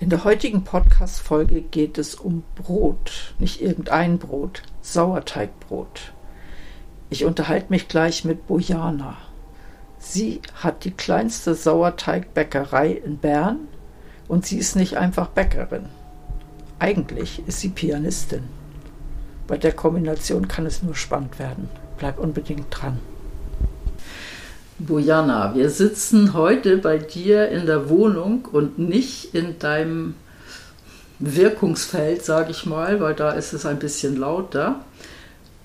In der heutigen Podcast-Folge geht es um Brot. Nicht irgendein Brot, Sauerteigbrot. Ich unterhalte mich gleich mit Bojana. Sie hat die kleinste Sauerteigbäckerei in Bern und sie ist nicht einfach Bäckerin. Eigentlich ist sie Pianistin. Bei der Kombination kann es nur spannend werden. Bleib unbedingt dran. Bojana, wir sitzen heute bei dir in der Wohnung und nicht in deinem Wirkungsfeld, sage ich mal, weil da ist es ein bisschen lauter.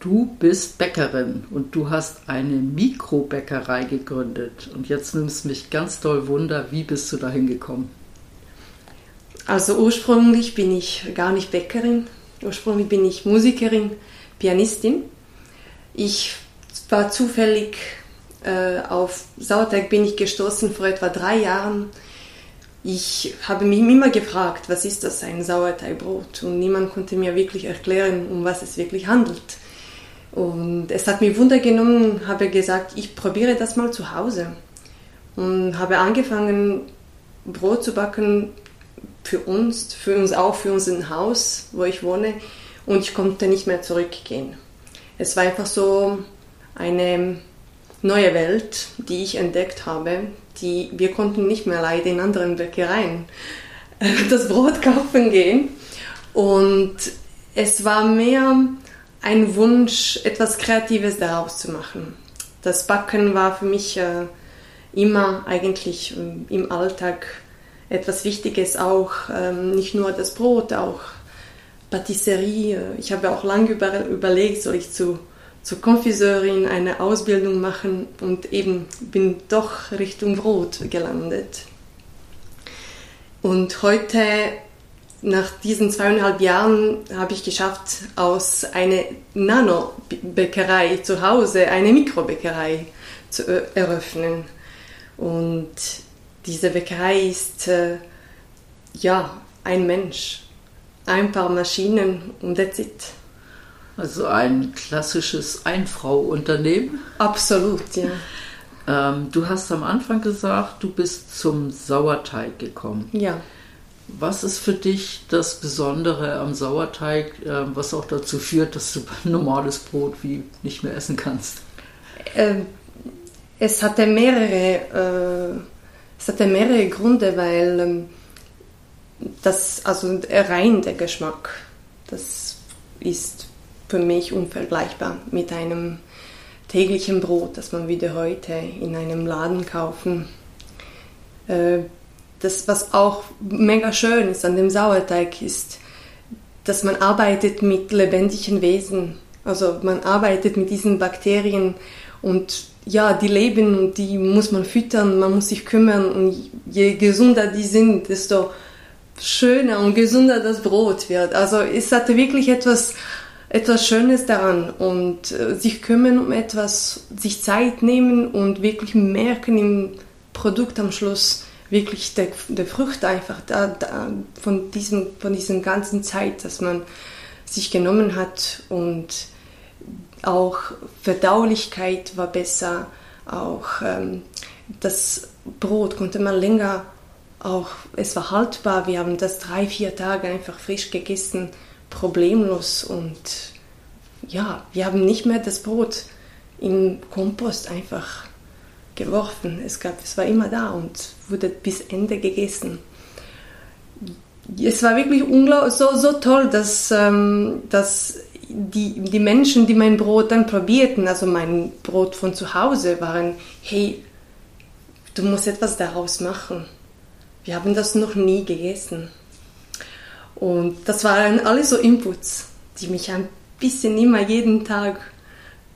Du bist Bäckerin und du hast eine Mikrobäckerei gegründet. Und jetzt nimmst mich ganz doll Wunder, wie bist du da hingekommen? Also ursprünglich bin ich gar nicht Bäckerin. Ursprünglich bin ich Musikerin, Pianistin. Ich war zufällig auf Sauerteig bin ich gestoßen vor etwa drei Jahren. Ich habe mich immer gefragt, was ist das, ein Sauerteigbrot? Und niemand konnte mir wirklich erklären, um was es wirklich handelt. Und es hat mich Wunder genommen, habe gesagt, ich probiere das mal zu Hause. Und habe angefangen, Brot zu backen für uns, für uns auch, für unser Haus, wo ich wohne. Und ich konnte nicht mehr zurückgehen. Es war einfach so eine neue Welt, die ich entdeckt habe, die wir konnten nicht mehr leider in anderen Bäckereien das Brot kaufen gehen. Und es war mehr ein Wunsch, etwas Kreatives daraus zu machen. Das Backen war für mich äh, immer eigentlich äh, im Alltag etwas Wichtiges, auch ähm, nicht nur das Brot, auch Patisserie. Ich habe auch lange über, überlegt, soll ich zu zur Konfiseurin eine Ausbildung machen und eben bin doch Richtung Brot gelandet. Und heute, nach diesen zweieinhalb Jahren, habe ich geschafft, aus einer Nano-Bäckerei zu Hause eine Mikrobäckerei zu eröffnen. Und diese Bäckerei ist äh, ja ein Mensch, ein paar Maschinen und that's it. Also ein klassisches Einfrau-Unternehmen. Absolut, ja. Ähm, du hast am Anfang gesagt, du bist zum Sauerteig gekommen. Ja. Was ist für dich das Besondere am Sauerteig, äh, was auch dazu führt, dass du normales Brot wie nicht mehr essen kannst? Ähm, es hatte mehrere, äh, es hatte mehrere Gründe, weil ähm, das, also rein der Geschmack, das ist für mich unvergleichbar mit einem täglichen Brot, das man wieder heute in einem Laden kaufen. Äh, das, was auch mega schön ist an dem Sauerteig, ist, dass man arbeitet mit lebendigen Wesen. Also man arbeitet mit diesen Bakterien und ja, die leben und die muss man füttern, man muss sich kümmern und je gesünder die sind, desto schöner und gesünder das Brot wird. Also es hatte wirklich etwas etwas Schönes daran und äh, sich kümmern um etwas, sich Zeit nehmen und wirklich merken im Produkt am Schluss wirklich der, der Frucht einfach da, da, von, diesem, von diesem ganzen Zeit, dass man sich genommen hat und auch Verdaulichkeit war besser, auch ähm, das Brot konnte man länger auch, es war haltbar, wir haben das drei, vier Tage einfach frisch gegessen problemlos und ja, wir haben nicht mehr das Brot im Kompost einfach geworfen. Es, gab, es war immer da und wurde bis Ende gegessen. Es war wirklich so, so toll, dass, ähm, dass die, die Menschen, die mein Brot dann probierten, also mein Brot von zu Hause, waren, hey, du musst etwas daraus machen. Wir haben das noch nie gegessen. Und das waren alles so Inputs, die mich ein bisschen immer jeden Tag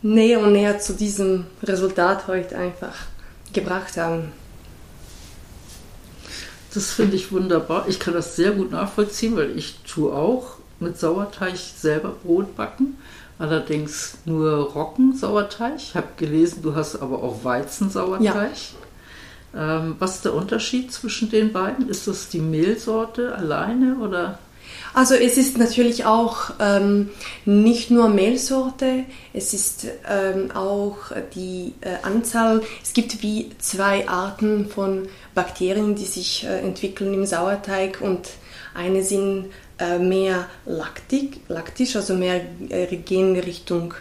näher und näher zu diesem Resultat heute einfach gebracht haben. Das finde ich wunderbar. Ich kann das sehr gut nachvollziehen, weil ich tue auch mit Sauerteig selber Brot backen. Allerdings nur Roggensauerteig. Ich habe gelesen, du hast aber auch Weizensauerteig. Ja. Ähm, was ist der Unterschied zwischen den beiden? Ist das die Mehlsorte alleine oder? Also es ist natürlich auch ähm, nicht nur Mehlsorte, es ist ähm, auch die äh, Anzahl, es gibt wie zwei Arten von Bakterien, die sich äh, entwickeln im Sauerteig und eine sind äh, mehr laktik, laktisch, also mehr äh, gehen Richtung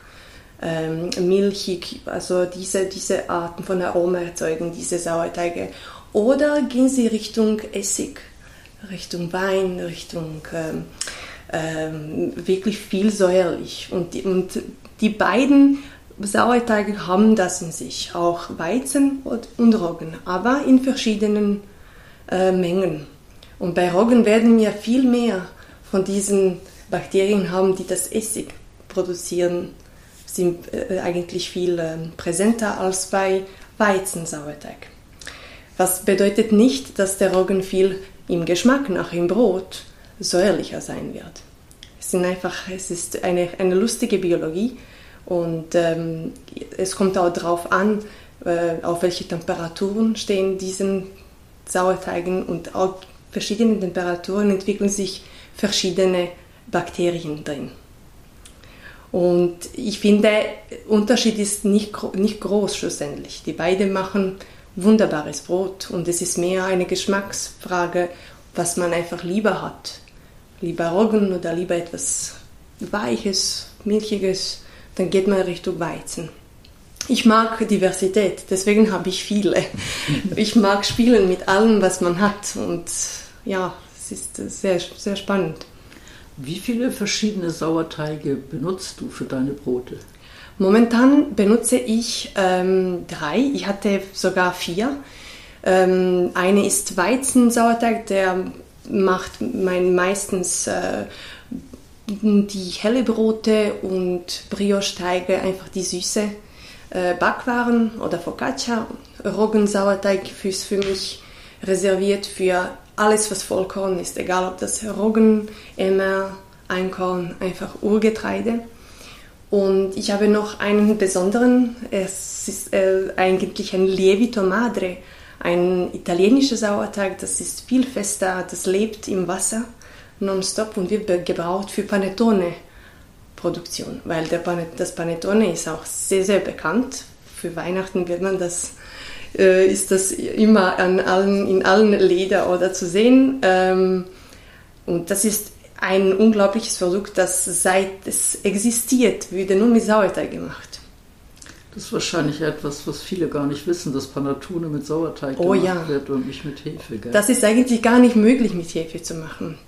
ähm, milchig, also diese, diese Arten von Aroma erzeugen diese Sauerteige. Oder gehen sie Richtung Essig, Richtung Wein, Richtung ähm, ähm, wirklich viel säuerlich. Und die, und die beiden Sauerteige haben das in sich, auch Weizen und, Roggen, aber in verschiedenen äh, Mengen. Und bei Roggen werden wir viel mehr von diesen Bakterien haben, die das Essig produzieren, sind äh, eigentlich viel äh, präsenter als bei Weizensauerteig. Was bedeutet nicht, dass der Roggen viel im Geschmack nach im Brot säuerlicher sein wird. Es, sind einfach, es ist eine, eine lustige Biologie und ähm, es kommt auch darauf an, äh, auf welche Temperaturen stehen diesen Sauerteigen und auf verschiedenen Temperaturen entwickeln sich verschiedene Bakterien drin. Und ich finde, der Unterschied ist nicht, nicht groß schlussendlich. Die beiden machen wunderbares Brot und es ist mehr eine Geschmacksfrage, was man einfach lieber hat. Lieber Roggen oder lieber etwas Weiches, Milchiges, dann geht man Richtung Weizen. Ich mag Diversität, deswegen habe ich viele. Ich mag spielen mit allem, was man hat und ja, es ist sehr, sehr spannend. Wie viele verschiedene Sauerteige benutzt du für deine Brote? Momentan benutze ich ähm, drei. Ich hatte sogar vier. Ähm, eine ist Weizensauerteig, der macht mein meistens äh, die helle Brote und Brioche-Teige, einfach die süße äh, Backwaren oder Focaccia. Roggensauerteig ist für mich reserviert für alles, was Vollkorn ist, egal ob das Roggen, Emmer, Einkorn, einfach Urgetreide. Und ich habe noch einen besonderen, es ist äh, eigentlich ein Lievito Madre, ein italienischer Sauerteig, das ist viel fester, das lebt im Wasser nonstop und wird gebraucht für Panettone-Produktion, weil Panet das Panettone ist auch sehr, sehr bekannt. Für Weihnachten wird man das äh, ist das immer an allen, in allen Leder oder zu sehen. Ähm, und das ist ein unglaubliches Produkt, das seit es existiert, würde nur mit Sauerteig gemacht. Das ist wahrscheinlich etwas, was viele gar nicht wissen, dass Panettone mit Sauerteig oh, gemacht ja. wird und nicht mit Hefe. Gell? Das ist eigentlich gar nicht möglich mit Hefe zu machen.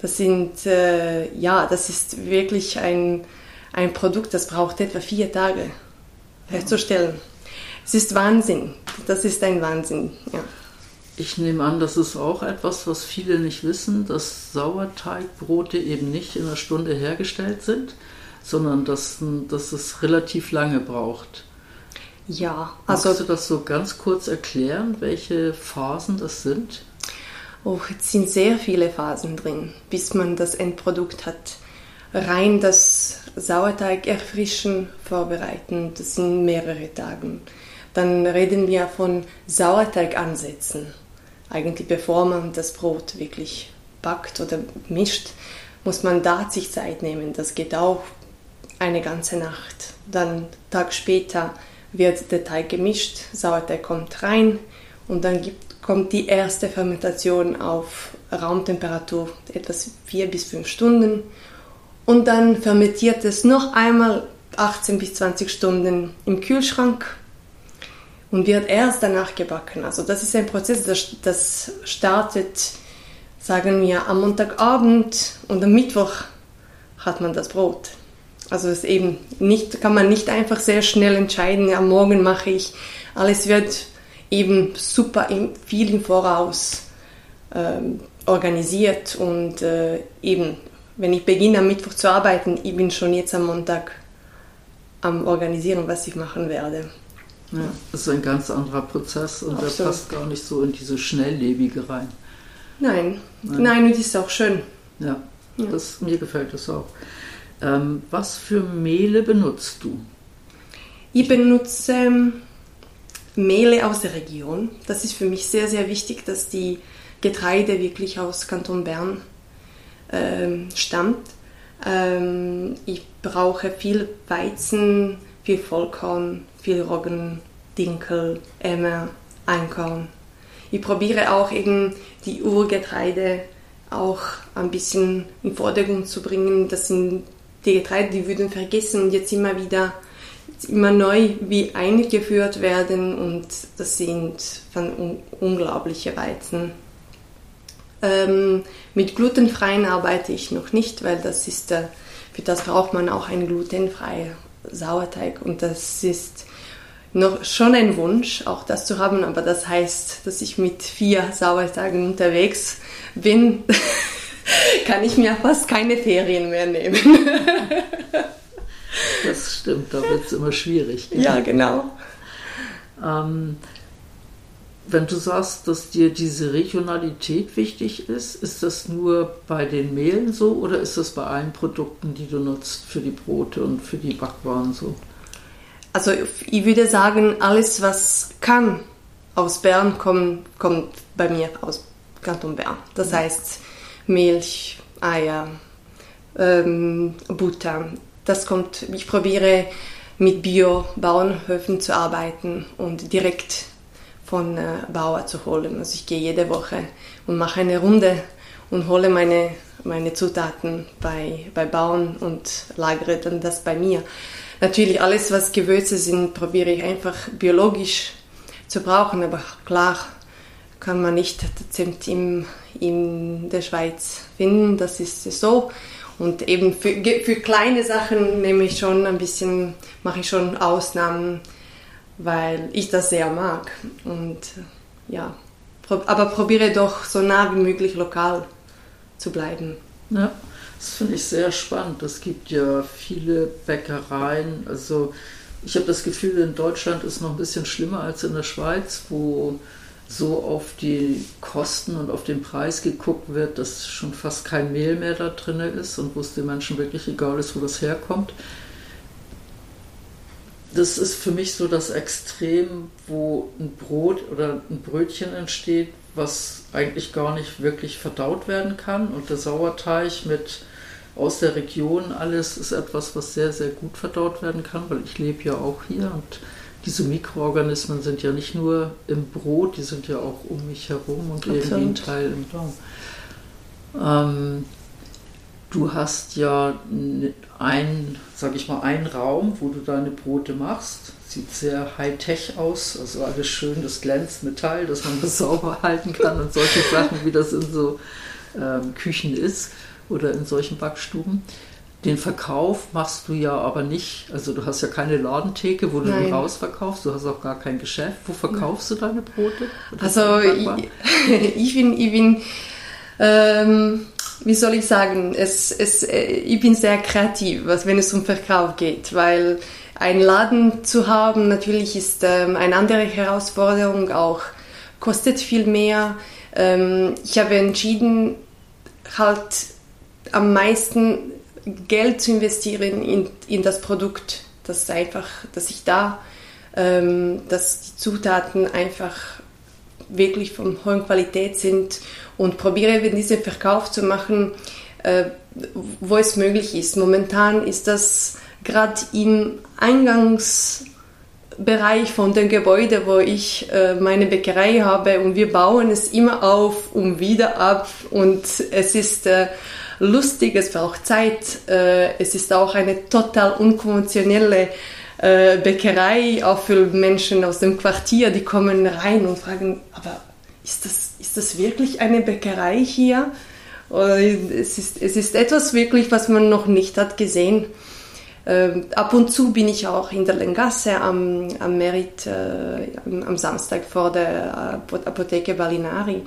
Das sind, äh, ja, das ist wirklich ein, ein Produkt, das braucht etwa vier Tage herzustellen. Ja. Es ist Wahnsinn. Das ist ein Wahnsinn, ja. Ich nehme an, das ist auch etwas, was viele nicht wissen, dass Sauerteigbrote eben nicht in einer Stunde hergestellt sind, sondern dass, dass es relativ lange braucht. Ja, also. Kannst du das so ganz kurz erklären, welche Phasen das sind? Oh, es sind sehr viele Phasen drin, bis man das Endprodukt hat. Rein das Sauerteig erfrischen, vorbereiten, das sind mehrere Tage. Dann reden wir von Sauerteigansätzen. Eigentlich bevor man das Brot wirklich backt oder mischt, muss man da sich Zeit nehmen. Das geht auch eine ganze Nacht. Dann Tag später wird der Teig gemischt, Sauerteig kommt rein und dann gibt, kommt die erste Fermentation auf Raumtemperatur, etwas vier bis fünf Stunden. Und dann fermentiert es noch einmal 18 bis 20 Stunden im Kühlschrank und wird erst danach gebacken. Also das ist ein Prozess, das, das startet, sagen wir, am Montagabend und am Mittwoch hat man das Brot. Also es eben nicht, kann man nicht einfach sehr schnell entscheiden, am Morgen mache ich. Alles wird eben super viel im Voraus ähm, organisiert und äh, eben, wenn ich beginne am Mittwoch zu arbeiten, ich bin schon jetzt am Montag am Organisieren, was ich machen werde. Ja, das ist ein ganz anderer Prozess und Absolut. der passt gar nicht so in diese Schnelllebige rein. Nein, nein, nein und ist auch schön. Ja, ja. Das, mir gefällt das auch. Ähm, was für Mehle benutzt du? Ich benutze ähm, Mehle aus der Region. Das ist für mich sehr, sehr wichtig, dass die Getreide wirklich aus Kanton Bern ähm, stammt. Ähm, ich brauche viel Weizen, viel Vollkorn, viel Roggen, Dinkel, Emmer, Einkorn. Ich probiere auch eben die Urgetreide auch ein bisschen in Vordergrund zu bringen. Das sind die Getreide, die würden vergessen und jetzt immer wieder immer neu wie eingeführt werden und das sind von unglaubliche Weizen. Ähm, mit glutenfreien arbeite ich noch nicht, weil das ist, äh, für das braucht man auch einen glutenfreien Sauerteig und das ist noch schon ein Wunsch, auch das zu haben, aber das heißt, dass ich mit vier Sauerteigen unterwegs bin, kann ich mir fast keine Ferien mehr nehmen. das stimmt, da wird es immer schwierig. Genau. Ja, genau. Ähm, wenn du sagst, dass dir diese Regionalität wichtig ist, ist das nur bei den Mehlen so oder ist das bei allen Produkten, die du nutzt, für die Brote und für die Backwaren so? Also ich würde sagen, alles, was kann aus Bern kommt, kommt bei mir aus Kanton Bern. Das mhm. heißt Milch, Eier, ähm, Butter. Das kommt, ich probiere mit Bio-Bauernhöfen zu arbeiten und direkt von äh, Bauer zu holen. Also ich gehe jede Woche und mache eine Runde und hole meine, meine Zutaten bei, bei Bauern und lagere dann das bei mir. Natürlich alles, was Gewürze sind, probiere ich einfach biologisch zu brauchen, aber klar kann man nicht Zimt in, in der Schweiz finden, das ist so. Und eben für, für kleine Sachen nehme ich schon ein bisschen, mache ich schon Ausnahmen, weil ich das sehr mag. Und ja, aber probiere doch so nah wie möglich lokal zu bleiben. Ja, das finde ich sehr spannend. Es gibt ja viele Bäckereien. Also ich habe das Gefühl, in Deutschland ist noch ein bisschen schlimmer als in der Schweiz, wo so auf die Kosten und auf den Preis geguckt wird, dass schon fast kein Mehl mehr da drin ist und wo es den Menschen wirklich egal ist, wo das herkommt das ist für mich so das Extrem, wo ein Brot oder ein Brötchen entsteht, was eigentlich gar nicht wirklich verdaut werden kann. Und der Sauerteig mit aus der Region alles ist etwas, was sehr, sehr gut verdaut werden kann, weil ich lebe ja auch hier und diese Mikroorganismen sind ja nicht nur im Brot, die sind ja auch um mich herum und Absolut. irgendwie ein Teil im Darm. Ähm, Du hast ja ein, sag ich mal, einen Raum, wo du deine Brote machst. Sieht sehr high-tech aus, also alles schön, das glänzt Metall, dass man das sauber halten kann und solche Sachen, wie das in so ähm, Küchen ist oder in solchen Backstuben. Den Verkauf machst du ja aber nicht, also du hast ja keine Ladentheke, wo du Nein. die rausverkaufst, du hast auch gar kein Geschäft. Wo verkaufst du deine Brote? Also ich, ich, bin, ich bin ähm, wie soll ich sagen, es, es, äh, ich bin sehr kreativ, wenn es um Verkauf geht, weil einen Laden zu haben natürlich ist ähm, eine andere Herausforderung, auch kostet viel mehr. Ähm, ich habe entschieden, halt am meisten Geld zu investieren in, in das Produkt, dass einfach, dass ich da, ähm, dass die Zutaten einfach wirklich von hoher Qualität sind und probiere eben diesen Verkauf zu machen, äh, wo es möglich ist. Momentan ist das gerade im Eingangsbereich von dem Gebäude, wo ich äh, meine Bäckerei habe und wir bauen es immer auf und wieder ab und es ist äh, lustig, es braucht Zeit, äh, es ist auch eine total unkonventionelle äh, Bäckerei, auch für Menschen aus dem Quartier, die kommen rein und fragen, aber ist das, ist das wirklich eine Bäckerei hier? Es ist, es ist etwas wirklich, was man noch nicht hat gesehen. Ähm, ab und zu bin ich auch in der Lengasse am, am Merit äh, am, Samstag vor der Apotheke Balinari.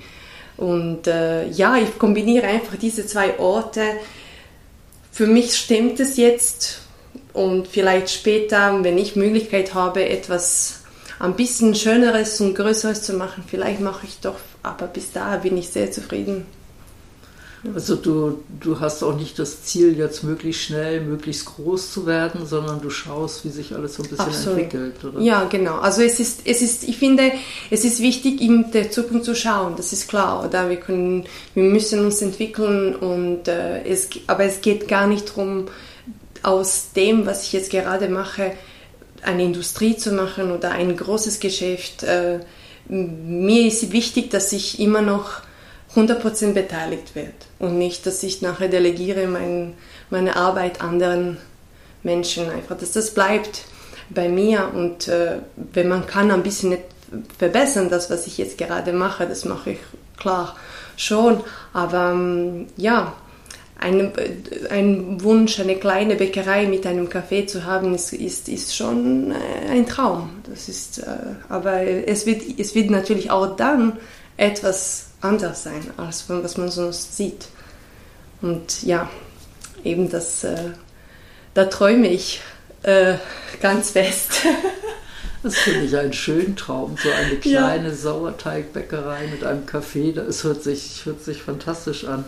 Und äh, ja, ich kombiniere einfach diese zwei Orte. Für mich stimmt es jetzt und vielleicht später, wenn ich Möglichkeit habe, etwas ein bisschen schöneres und größeres zu machen. Vielleicht mache ich doch, aber bis da bin ich sehr zufrieden. Also du, du hast auch nicht das Ziel, jetzt möglichst schnell, möglichst groß zu werden, sondern du schaust, wie sich alles so ein bisschen Absolut. entwickelt, oder? Ja, genau. Also es ist, es ist, ich finde, es ist wichtig, in der Zukunft zu schauen, das ist klar, oder? Wir können, wir müssen uns entwickeln und äh, es, aber es geht gar nicht darum, aus dem, was ich jetzt gerade mache, eine Industrie zu machen oder ein großes Geschäft. Äh, mir ist wichtig, dass ich immer noch 100% beteiligt werde und nicht, dass ich nachher delegiere mein, meine Arbeit anderen Menschen einfach, dass das bleibt bei mir und äh, wenn man kann ein bisschen verbessern, das, was ich jetzt gerade mache, das mache ich klar schon, aber ähm, ja, ein, ein Wunsch, eine kleine Bäckerei mit einem Café zu haben, ist, ist, ist schon äh, ein Traum. Das ist, äh, aber es wird, es wird natürlich auch dann etwas anders sein, als was man sonst sieht. Und ja, eben das, äh, da träume ich äh, ganz fest. Das finde ich einen schönen Traum, so eine kleine ja. Sauerteigbäckerei mit einem Café, das hört sich, hört sich fantastisch an.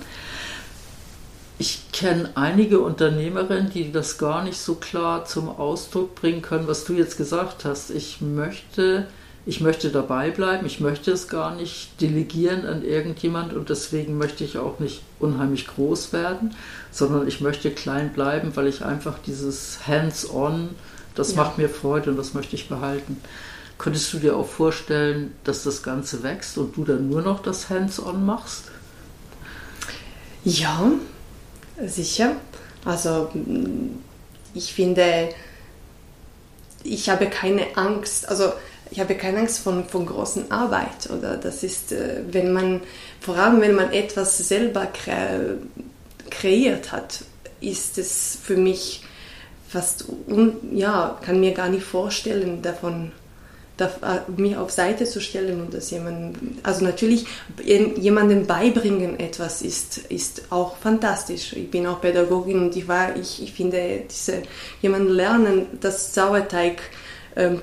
Ich kenne einige Unternehmerinnen, die das gar nicht so klar zum Ausdruck bringen können, was du jetzt gesagt hast. Ich möchte ich möchte dabei bleiben, ich möchte es gar nicht delegieren an irgendjemand und deswegen möchte ich auch nicht unheimlich groß werden, sondern ich möchte klein bleiben, weil ich einfach dieses Hands-on, das ja. macht mir Freude und das möchte ich behalten. Könntest du dir auch vorstellen, dass das Ganze wächst und du dann nur noch das Hands-on machst? Ja, sicher. Also ich finde, ich habe keine Angst. Also ich habe keine Angst von, von großen Arbeit. Oder das ist, äh, wenn man, vor allem wenn man etwas selber kre kreiert hat, ist es für mich fast, un, ja, kann mir gar nicht vorstellen, davon da, mich auf Seite zu stellen und das jemandem, also natürlich jemandem beibringen etwas ist, ist auch fantastisch. Ich bin auch Pädagogin und ich war, ich, ich finde, diese, jemanden lernen, das Sauerteig ähm,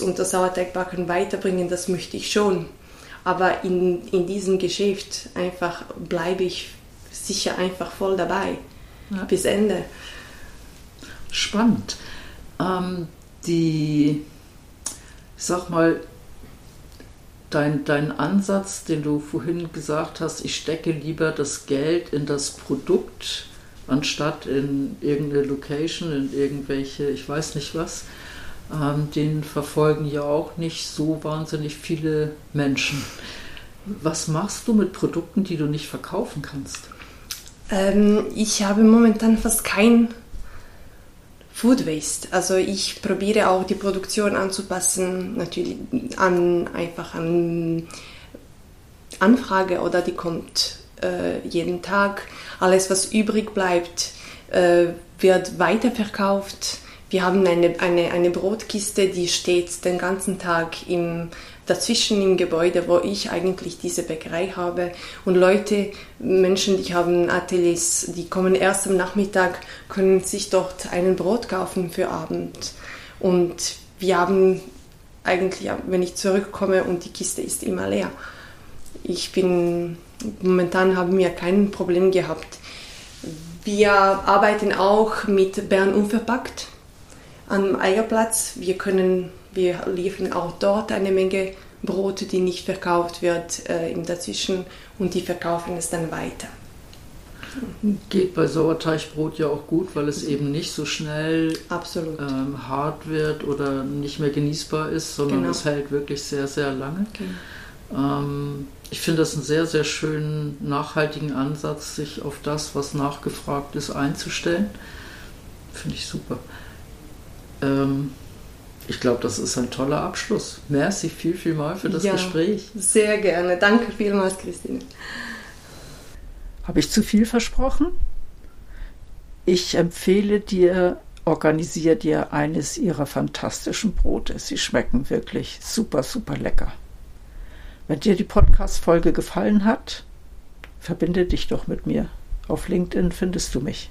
und das Sauerteigbacken weiterbringen, das möchte ich schon. Aber in, in diesem Geschäft einfach bleibe ich sicher einfach voll dabei ja. bis Ende. Spannend. Ähm, die, sag mal, dein, dein Ansatz, den du vorhin gesagt hast, ich stecke lieber das Geld in das Produkt, anstatt in irgendeine Location, in irgendwelche, ich weiß nicht was, ähm, den verfolgen ja auch nicht so wahnsinnig viele Menschen. Was machst du mit Produkten, die du nicht verkaufen kannst? Ähm, ich habe momentan fast kein Food Waste. Also ich probiere auch die Produktion anzupassen, natürlich an einfach an Anfrage oder die kommt äh, jeden Tag. Alles, was übrig bleibt, äh, wird weiterverkauft wir haben eine, eine, eine Brotkiste, die steht den ganzen Tag im, dazwischen im Gebäude, wo ich eigentlich diese Bäckerei habe. Und Leute, Menschen, die haben Ateliers, die kommen erst am Nachmittag, können sich dort einen Brot kaufen für Abend. Und wir haben eigentlich, wenn ich zurückkomme und die Kiste ist immer leer. Ich bin, momentan haben wir kein Problem gehabt. Wir arbeiten auch mit Bern Unverpackt am Eierplatz. Wir können, wir liefern auch dort eine Menge Brote, die nicht verkauft wird äh, im Dazwischen und die verkaufen es dann weiter. Geht bei Sauerteigbrot ja auch gut, weil es eben nicht so schnell ähm, hart wird oder nicht mehr genießbar ist, sondern genau. es hält wirklich sehr, sehr lange. Genau. Ähm, ich finde das einen sehr, sehr schönen, nachhaltigen Ansatz, sich auf das, was nachgefragt ist, einzustellen. Finde ich super. Ähm, ich glaube, das ist ein toller Abschluss. Merci viel, viel mal für das ja, Gespräch. Sehr gerne. Danke vielmals, Christine. Habe ich zu viel versprochen? Ich empfehle dir, organisiere dir eines ihrer fantastischen Brote. Sie schmecken wirklich super, super lecker. Wenn dir die Podcast-Folge gefallen hat, verbinde dich doch mit mir. Auf LinkedIn findest du mich.